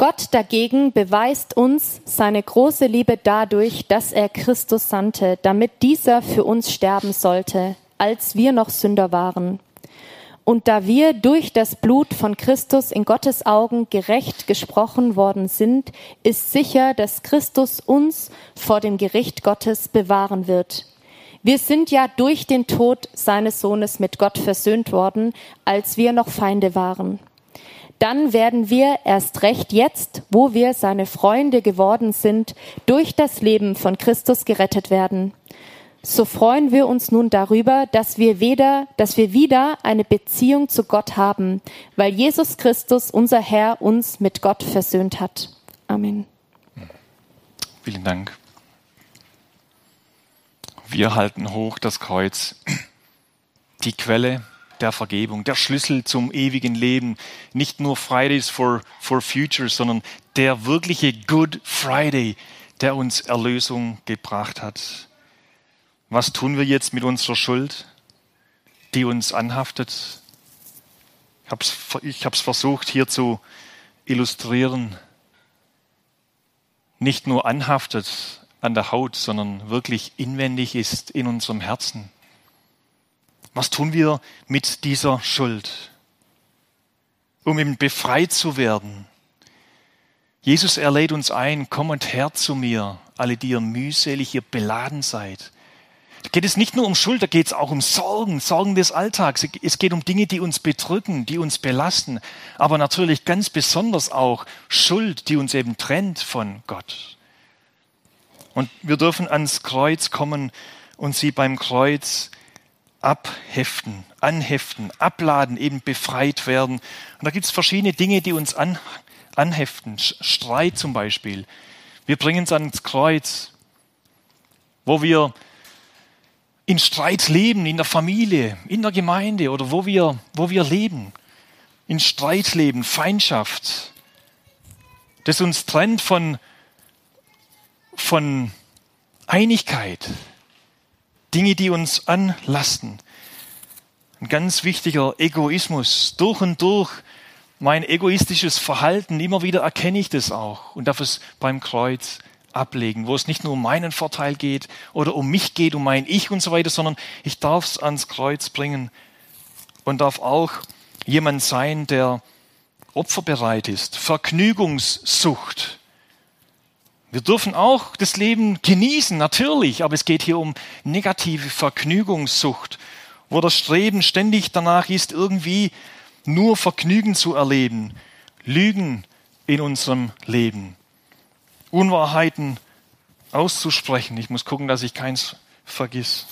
Gott dagegen beweist uns seine große Liebe dadurch, dass er Christus sandte, damit dieser für uns sterben sollte, als wir noch Sünder waren. Und da wir durch das Blut von Christus in Gottes Augen gerecht gesprochen worden sind, ist sicher, dass Christus uns vor dem Gericht Gottes bewahren wird. Wir sind ja durch den Tod seines Sohnes mit Gott versöhnt worden, als wir noch Feinde waren dann werden wir erst recht jetzt, wo wir seine Freunde geworden sind, durch das Leben von Christus gerettet werden. So freuen wir uns nun darüber, dass wir weder, dass wir wieder eine Beziehung zu Gott haben, weil Jesus Christus, unser Herr, uns mit Gott versöhnt hat. Amen. Vielen Dank. Wir halten hoch das Kreuz, die Quelle der Vergebung, der Schlüssel zum ewigen Leben. Nicht nur Fridays for, for Future, sondern der wirkliche Good Friday, der uns Erlösung gebracht hat. Was tun wir jetzt mit unserer Schuld, die uns anhaftet? Ich habe es versucht hier zu illustrieren. Nicht nur anhaftet an der Haut, sondern wirklich inwendig ist in unserem Herzen. Was tun wir mit dieser Schuld, um eben befreit zu werden? Jesus, er lädt uns ein, kommt her zu mir, alle, die ihr mühselig, ihr beladen seid. Da geht es nicht nur um Schuld, da geht es auch um Sorgen, Sorgen des Alltags. Es geht um Dinge, die uns bedrücken, die uns belasten, aber natürlich ganz besonders auch Schuld, die uns eben trennt von Gott. Und wir dürfen ans Kreuz kommen und sie beim Kreuz abheften, anheften, abladen, eben befreit werden. Und da gibt es verschiedene Dinge, die uns an, anheften. Streit zum Beispiel. Wir bringen es ans Kreuz, wo wir in Streit leben, in der Familie, in der Gemeinde oder wo wir, wo wir leben. In Streit leben, Feindschaft, das uns trennt von, von Einigkeit, Dinge, die uns anlasten. Ein ganz wichtiger Egoismus. Durch und durch mein egoistisches Verhalten, immer wieder erkenne ich das auch und darf es beim Kreuz ablegen, wo es nicht nur um meinen Vorteil geht oder um mich geht, um mein Ich und so weiter, sondern ich darf es ans Kreuz bringen und darf auch jemand sein, der opferbereit ist, Vergnügungssucht. Wir dürfen auch das Leben genießen, natürlich, aber es geht hier um negative Vergnügungssucht, wo das Streben ständig danach ist, irgendwie nur Vergnügen zu erleben, Lügen in unserem Leben. Unwahrheiten auszusprechen. Ich muss gucken, dass ich keins vergiss.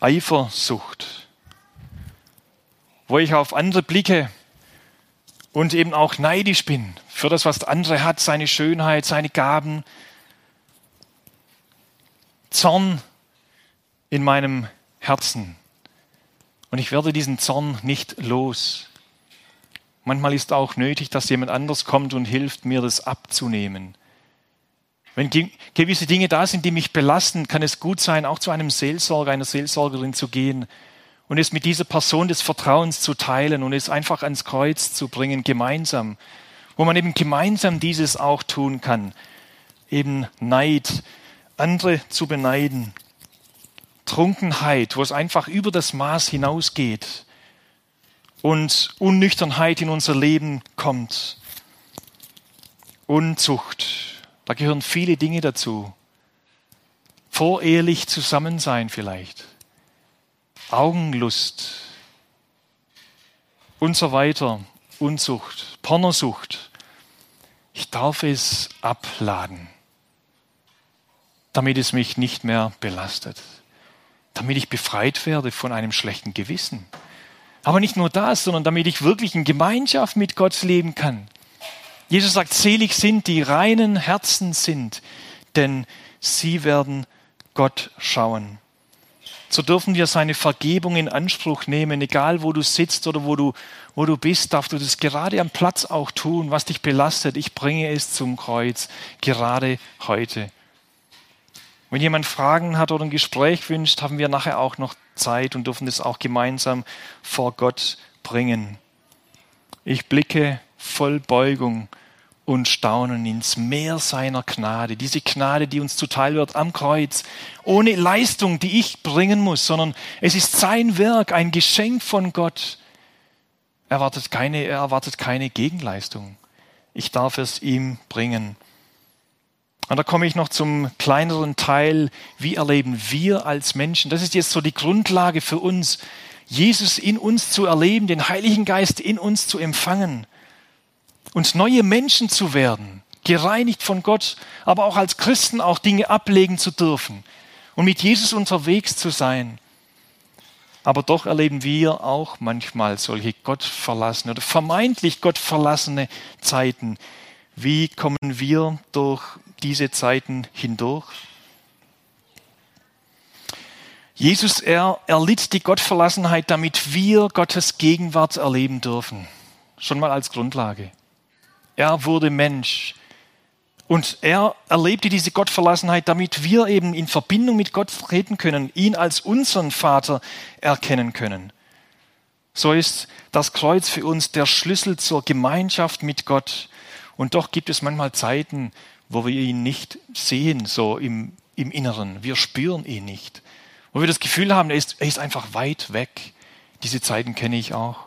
Eifersucht, wo ich auf andere blicke und eben auch neidisch bin für das, was der andere hat, seine Schönheit, seine Gaben. Zorn in meinem Herzen. Und ich werde diesen Zorn nicht los. Manchmal ist auch nötig, dass jemand anders kommt und hilft, mir das abzunehmen. Wenn gewisse Dinge da sind, die mich belasten, kann es gut sein, auch zu einem Seelsorger, einer Seelsorgerin zu gehen und es mit dieser Person des Vertrauens zu teilen und es einfach ans Kreuz zu bringen, gemeinsam, wo man eben gemeinsam dieses auch tun kann, eben Neid, andere zu beneiden, Trunkenheit, wo es einfach über das Maß hinausgeht, und Unnüchternheit in unser Leben kommt. Unzucht, da gehören viele Dinge dazu. Vorehelich zusammen sein vielleicht. Augenlust und so weiter. Unzucht, Pornosucht. Ich darf es abladen, damit es mich nicht mehr belastet, damit ich befreit werde von einem schlechten Gewissen aber nicht nur das, sondern damit ich wirklich in Gemeinschaft mit Gott leben kann. Jesus sagt, selig sind die reinen Herzen sind, denn sie werden Gott schauen. So dürfen wir seine Vergebung in Anspruch nehmen, egal wo du sitzt oder wo du, wo du bist, darfst du das gerade am Platz auch tun, was dich belastet. Ich bringe es zum Kreuz, gerade heute. Wenn jemand Fragen hat oder ein Gespräch wünscht, haben wir nachher auch noch Zeit und dürfen das auch gemeinsam vor Gott bringen. Ich blicke voll Beugung und Staunen ins Meer seiner Gnade. Diese Gnade, die uns zuteil wird am Kreuz, ohne Leistung, die ich bringen muss, sondern es ist sein Werk, ein Geschenk von Gott. Er erwartet keine, er erwartet keine Gegenleistung. Ich darf es ihm bringen. Und da komme ich noch zum kleineren Teil. Wie erleben wir als Menschen? Das ist jetzt so die Grundlage für uns, Jesus in uns zu erleben, den Heiligen Geist in uns zu empfangen und neue Menschen zu werden, gereinigt von Gott, aber auch als Christen auch Dinge ablegen zu dürfen und mit Jesus unterwegs zu sein. Aber doch erleben wir auch manchmal solche gottverlassene oder vermeintlich gottverlassene Zeiten. Wie kommen wir durch diese Zeiten hindurch. Jesus, er erlitt die Gottverlassenheit, damit wir Gottes Gegenwart erleben dürfen. Schon mal als Grundlage. Er wurde Mensch. Und er erlebte diese Gottverlassenheit, damit wir eben in Verbindung mit Gott treten können, ihn als unseren Vater erkennen können. So ist das Kreuz für uns der Schlüssel zur Gemeinschaft mit Gott. Und doch gibt es manchmal Zeiten, wo wir ihn nicht sehen, so im, im Inneren. Wir spüren ihn nicht. Wo wir das Gefühl haben, er ist, er ist einfach weit weg. Diese Zeiten kenne ich auch.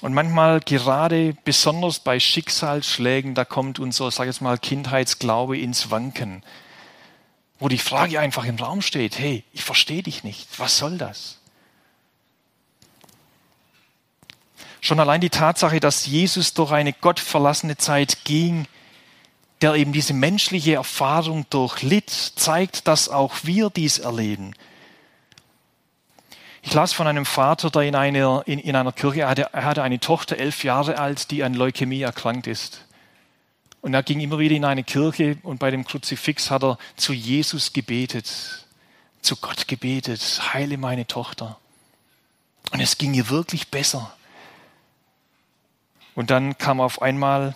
Und manchmal gerade besonders bei Schicksalsschlägen, da kommt unser, sag ich mal, Kindheitsglaube ins Wanken. Wo die Frage einfach im Raum steht, hey, ich verstehe dich nicht. Was soll das? Schon allein die Tatsache, dass Jesus durch eine gottverlassene Zeit ging, der eben diese menschliche Erfahrung durchlitt, zeigt, dass auch wir dies erleben. Ich las von einem Vater, der in einer, in, in einer Kirche hatte, er hatte eine Tochter, elf Jahre alt, die an Leukämie erkrankt ist. Und er ging immer wieder in eine Kirche und bei dem Kruzifix hat er zu Jesus gebetet, zu Gott gebetet, heile meine Tochter. Und es ging ihr wirklich besser. Und dann kam auf einmal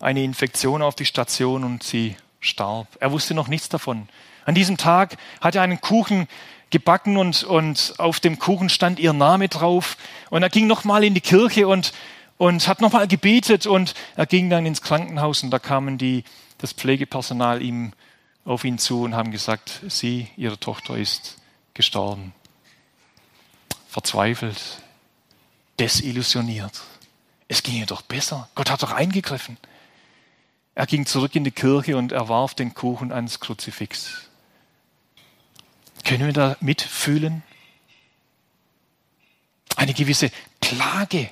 eine Infektion auf die Station und sie starb. Er wusste noch nichts davon. An diesem Tag hat er einen Kuchen gebacken und, und auf dem Kuchen stand ihr Name drauf. Und er ging nochmal in die Kirche und, und hat nochmal gebetet und er ging dann ins Krankenhaus und da kamen die, das Pflegepersonal ihm auf ihn zu und haben gesagt, sie, ihre Tochter ist gestorben. Verzweifelt, desillusioniert. Es ging ihr doch besser. Gott hat doch eingegriffen. Er ging zurück in die Kirche und er warf den Kuchen ans Kruzifix. Können wir da mitfühlen? Eine gewisse Klage.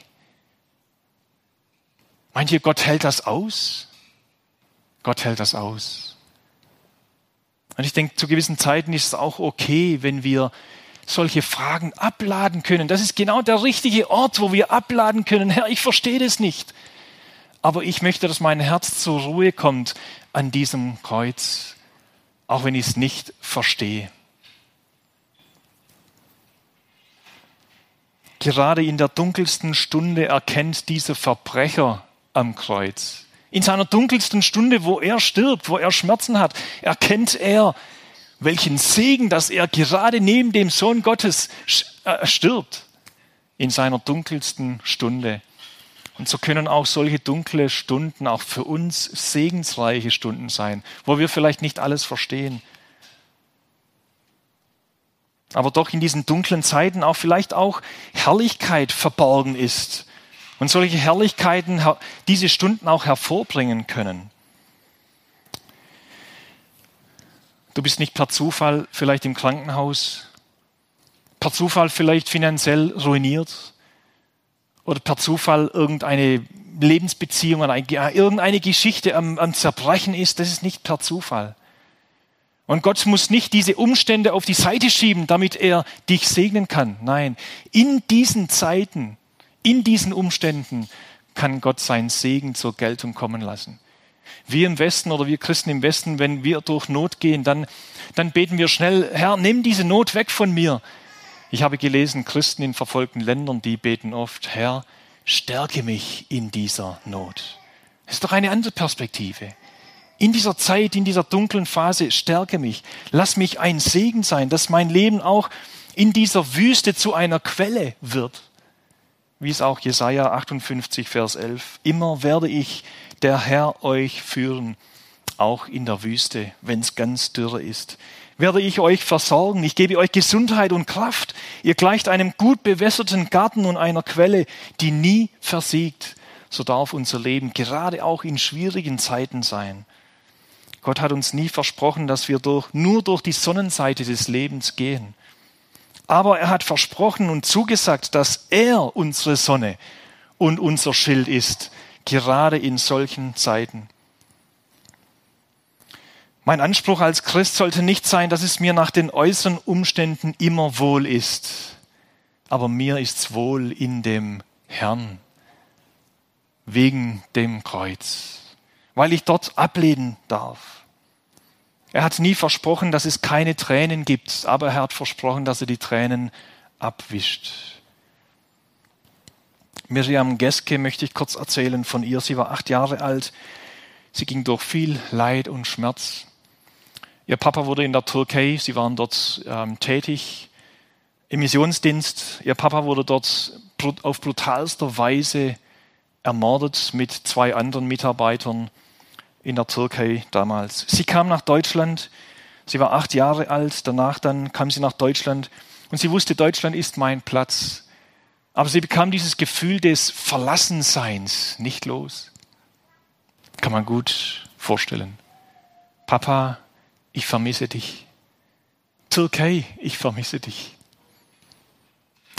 Meint ihr, Gott hält das aus? Gott hält das aus. Und ich denke, zu gewissen Zeiten ist es auch okay, wenn wir solche Fragen abladen können. Das ist genau der richtige Ort, wo wir abladen können. Herr, ich verstehe das nicht. Aber ich möchte, dass mein Herz zur Ruhe kommt an diesem Kreuz, auch wenn ich es nicht verstehe. Gerade in der dunkelsten Stunde erkennt dieser Verbrecher am Kreuz. In seiner dunkelsten Stunde, wo er stirbt, wo er Schmerzen hat, erkennt er, welchen Segen, dass er gerade neben dem Sohn Gottes äh, stirbt. In seiner dunkelsten Stunde. Und so können auch solche dunkle Stunden auch für uns segensreiche Stunden sein, wo wir vielleicht nicht alles verstehen. Aber doch in diesen dunklen Zeiten auch vielleicht auch Herrlichkeit verborgen ist. Und solche Herrlichkeiten diese Stunden auch hervorbringen können. Du bist nicht per Zufall vielleicht im Krankenhaus, per Zufall vielleicht finanziell ruiniert oder per Zufall irgendeine Lebensbeziehung, irgendeine Geschichte am, am Zerbrechen ist. Das ist nicht per Zufall. Und Gott muss nicht diese Umstände auf die Seite schieben, damit er dich segnen kann. Nein, in diesen Zeiten, in diesen Umständen kann Gott seinen Segen zur Geltung kommen lassen. Wir im Westen oder wir Christen im Westen, wenn wir durch Not gehen, dann, dann beten wir schnell, Herr, nimm diese Not weg von mir. Ich habe gelesen, Christen in verfolgten Ländern, die beten oft, Herr, stärke mich in dieser Not. Das ist doch eine andere Perspektive. In dieser Zeit, in dieser dunklen Phase, stärke mich. Lass mich ein Segen sein, dass mein Leben auch in dieser Wüste zu einer Quelle wird. Wie es auch Jesaja 58, Vers 11. Immer werde ich der Herr euch führen, auch in der Wüste, wenn es ganz dürre ist. Werde ich euch versorgen, ich gebe euch Gesundheit und Kraft. Ihr gleicht einem gut bewässerten Garten und einer Quelle, die nie versiegt. So darf unser Leben gerade auch in schwierigen Zeiten sein. Gott hat uns nie versprochen, dass wir durch, nur durch die Sonnenseite des Lebens gehen. Aber er hat versprochen und zugesagt, dass er unsere Sonne und unser Schild ist, gerade in solchen Zeiten. Mein Anspruch als Christ sollte nicht sein, dass es mir nach den äußeren Umständen immer wohl ist, aber mir ist's wohl in dem Herrn, wegen dem Kreuz, weil ich dort ablehnen darf. Er hat nie versprochen, dass es keine Tränen gibt, aber er hat versprochen, dass er die Tränen abwischt. Miriam Geske möchte ich kurz erzählen von ihr. Sie war acht Jahre alt. Sie ging durch viel Leid und Schmerz. Ihr Papa wurde in der Türkei, sie waren dort ähm, tätig im Missionsdienst. Ihr Papa wurde dort auf brutalster Weise ermordet mit zwei anderen Mitarbeitern in der Türkei damals. Sie kam nach Deutschland. Sie war acht Jahre alt. Danach dann kam sie nach Deutschland und sie wusste, Deutschland ist mein Platz. Aber sie bekam dieses Gefühl des Verlassenseins nicht los. Kann man gut vorstellen. Papa, ich vermisse dich. Türkei, ich vermisse dich.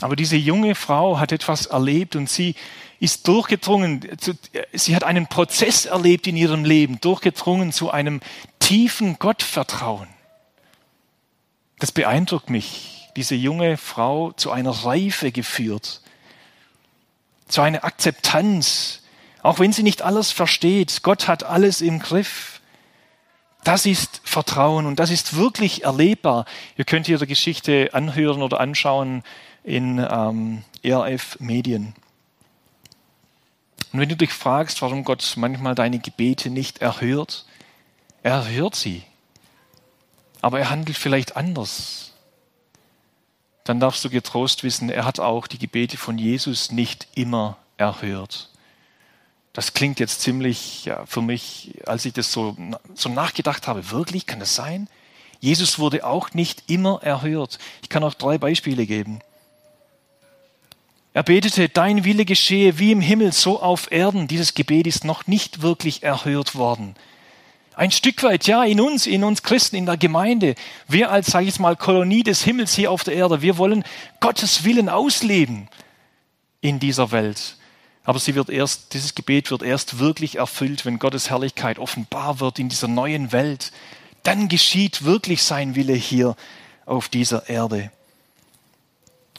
Aber diese junge Frau hat etwas erlebt und sie ist durchgedrungen, sie hat einen Prozess erlebt in ihrem Leben, durchgedrungen zu einem tiefen Gottvertrauen. Das beeindruckt mich, diese junge Frau zu einer Reife geführt, zu einer Akzeptanz, auch wenn sie nicht alles versteht. Gott hat alles im Griff. Das ist Vertrauen und das ist wirklich erlebbar. Ihr könnt ihre Geschichte anhören oder anschauen in ähm, ERF Medien. Und wenn du dich fragst, warum Gott manchmal deine Gebete nicht erhört, er erhört sie. Aber er handelt vielleicht anders dann darfst du getrost wissen, er hat auch die Gebete von Jesus nicht immer erhört. Das klingt jetzt ziemlich ja, für mich, als ich das so, so nachgedacht habe, wirklich, kann das sein? Jesus wurde auch nicht immer erhört. Ich kann auch drei Beispiele geben. Er betete, dein Wille geschehe wie im Himmel, so auf Erden. Dieses Gebet ist noch nicht wirklich erhört worden. Ein Stück weit, ja, in uns, in uns Christen, in der Gemeinde. Wir als, sage ich jetzt mal, Kolonie des Himmels hier auf der Erde, wir wollen Gottes Willen ausleben in dieser Welt. Aber sie wird erst, dieses Gebet wird erst wirklich erfüllt, wenn Gottes Herrlichkeit offenbar wird in dieser neuen Welt. Dann geschieht wirklich sein Wille hier auf dieser Erde.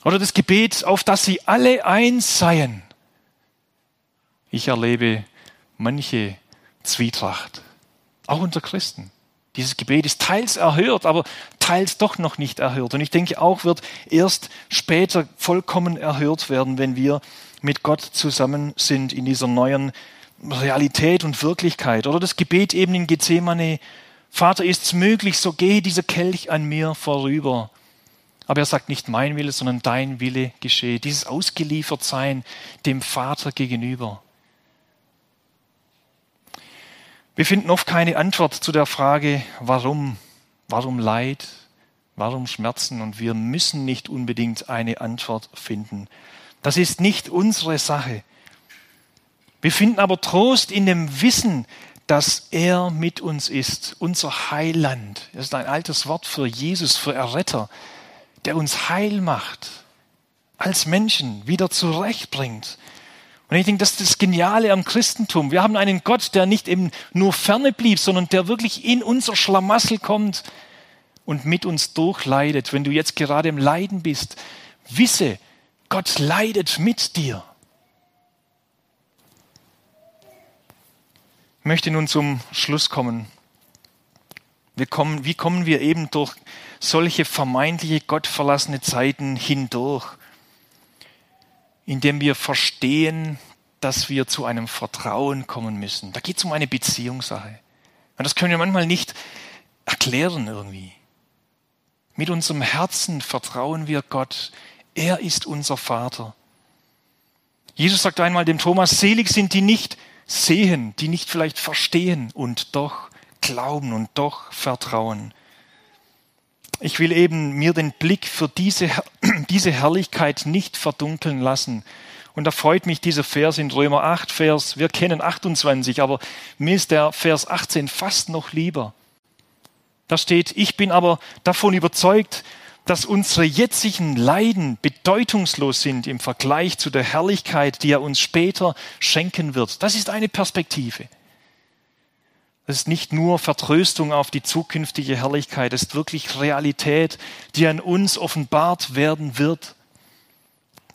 Oder das Gebet, auf das sie alle eins seien. Ich erlebe manche Zwietracht, auch unter Christen. Dieses Gebet ist teils erhört, aber teils doch noch nicht erhört. Und ich denke auch, wird erst später vollkommen erhört werden, wenn wir mit Gott zusammen sind in dieser neuen Realität und Wirklichkeit. Oder das Gebet eben in Gethsemane, Vater, ist's möglich, so gehe dieser Kelch an mir vorüber. Aber er sagt nicht mein Wille, sondern dein Wille geschehe. Dieses Ausgeliefertsein dem Vater gegenüber. Wir finden oft keine Antwort zu der Frage, warum, warum Leid, warum Schmerzen und wir müssen nicht unbedingt eine Antwort finden. Das ist nicht unsere Sache. Wir finden aber Trost in dem Wissen, dass er mit uns ist, unser Heiland. Das ist ein altes Wort für Jesus, für Erretter der uns heil macht, als Menschen wieder zurechtbringt. Und ich denke, das ist das Geniale am Christentum. Wir haben einen Gott, der nicht eben nur ferne blieb, sondern der wirklich in unser Schlamassel kommt und mit uns durchleidet. Wenn du jetzt gerade im Leiden bist, wisse, Gott leidet mit dir. Ich möchte nun zum Schluss kommen. Kommen, wie kommen wir eben durch solche vermeintliche gottverlassene Zeiten hindurch, indem wir verstehen, dass wir zu einem Vertrauen kommen müssen. Da geht es um eine Beziehungssache. Und das können wir manchmal nicht erklären irgendwie. Mit unserem Herzen vertrauen wir Gott. Er ist unser Vater. Jesus sagt einmal dem Thomas, selig sind die nicht sehen, die nicht vielleicht verstehen und doch glauben und doch vertrauen. Ich will eben mir den Blick für diese, (clears throat) diese Herrlichkeit nicht verdunkeln lassen. Und da freut mich dieser Vers in Römer 8, Vers, wir kennen 28, aber mir ist der Vers 18 fast noch lieber. Da steht, ich bin aber davon überzeugt, dass unsere jetzigen Leiden bedeutungslos sind im Vergleich zu der Herrlichkeit, die er uns später schenken wird. Das ist eine Perspektive. Es ist nicht nur Vertröstung auf die zukünftige Herrlichkeit, es ist wirklich Realität, die an uns offenbart werden wird.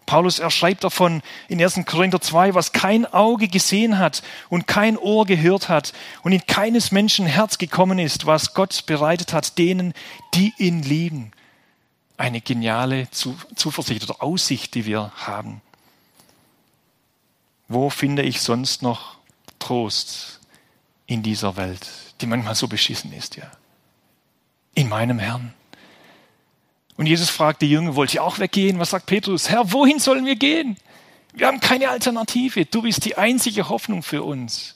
Paulus erschreibt davon in 1. Korinther 2, was kein Auge gesehen hat und kein Ohr gehört hat und in keines Menschen Herz gekommen ist, was Gott bereitet hat denen, die ihn lieben. Eine geniale Zuversicht oder Aussicht, die wir haben. Wo finde ich sonst noch Trost? In dieser Welt, die manchmal so beschissen ist, ja. In meinem Herrn. Und Jesus fragt die Jünger, wollt ihr auch weggehen? Was sagt Petrus? Herr, wohin sollen wir gehen? Wir haben keine Alternative. Du bist die einzige Hoffnung für uns.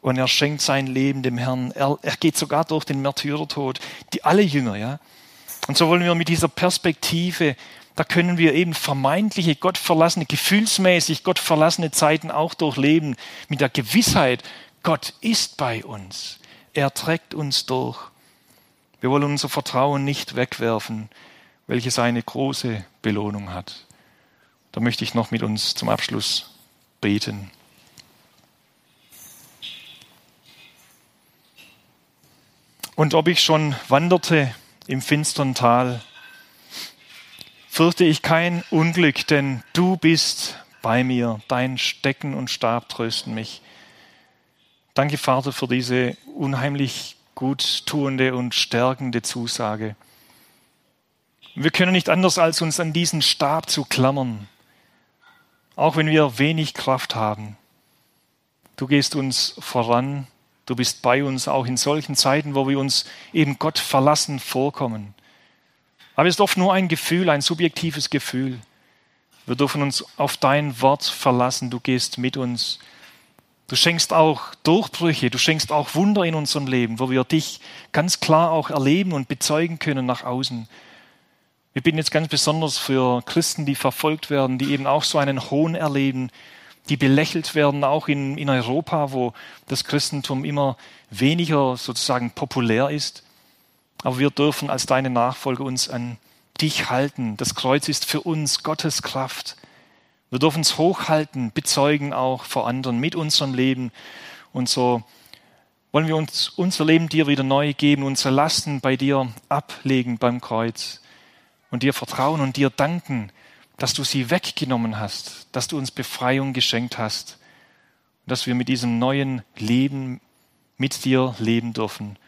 Und er schenkt sein Leben dem Herrn. Er, er geht sogar durch den Märtyrertod. Die alle Jünger, ja. Und so wollen wir mit dieser Perspektive, da können wir eben vermeintliche, gottverlassene, gefühlsmäßig gottverlassene Zeiten auch durchleben. Mit der Gewissheit, Gott ist bei uns. Er trägt uns durch. Wir wollen unser Vertrauen nicht wegwerfen, welches eine große Belohnung hat. Da möchte ich noch mit uns zum Abschluss beten. Und ob ich schon wanderte im finstern Tal, fürchte ich kein Unglück, denn du bist bei mir, dein Stecken und Stab trösten mich. Danke, Vater, für diese unheimlich gut tuende und stärkende Zusage. Wir können nicht anders, als uns an diesen Stab zu klammern, auch wenn wir wenig Kraft haben. Du gehst uns voran, du bist bei uns auch in solchen Zeiten, wo wir uns eben Gott verlassen vorkommen. Aber es ist oft nur ein Gefühl, ein subjektives Gefühl. Wir dürfen uns auf dein Wort verlassen, du gehst mit uns Du schenkst auch Durchbrüche, du schenkst auch Wunder in unserem Leben, wo wir dich ganz klar auch erleben und bezeugen können nach außen. Wir bitten jetzt ganz besonders für Christen, die verfolgt werden, die eben auch so einen Hohn erleben, die belächelt werden, auch in, in Europa, wo das Christentum immer weniger sozusagen populär ist. Aber wir dürfen als deine Nachfolger uns an dich halten. Das Kreuz ist für uns Gottes Kraft. Wir dürfen es hochhalten, bezeugen auch vor anderen mit unserem Leben. Und so wollen wir uns unser Leben dir wieder neu geben, unsere Lasten bei dir ablegen beim Kreuz und dir vertrauen und dir danken, dass du sie weggenommen hast, dass du uns Befreiung geschenkt hast, dass wir mit diesem neuen Leben mit dir leben dürfen.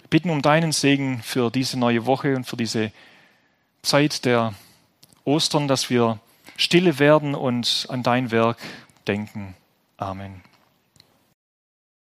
Wir bitten um deinen Segen für diese neue Woche und für diese Zeit der Ostern, dass wir stille werden und an dein Werk denken. Amen.